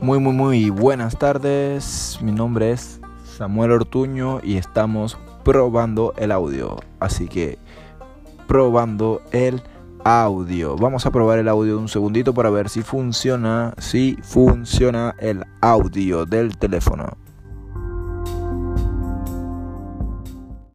Muy, muy, muy buenas tardes. Mi nombre es Samuel Ortuño y estamos probando el audio. Así que, probando el audio. Vamos a probar el audio un segundito para ver si funciona, si funciona el audio del teléfono.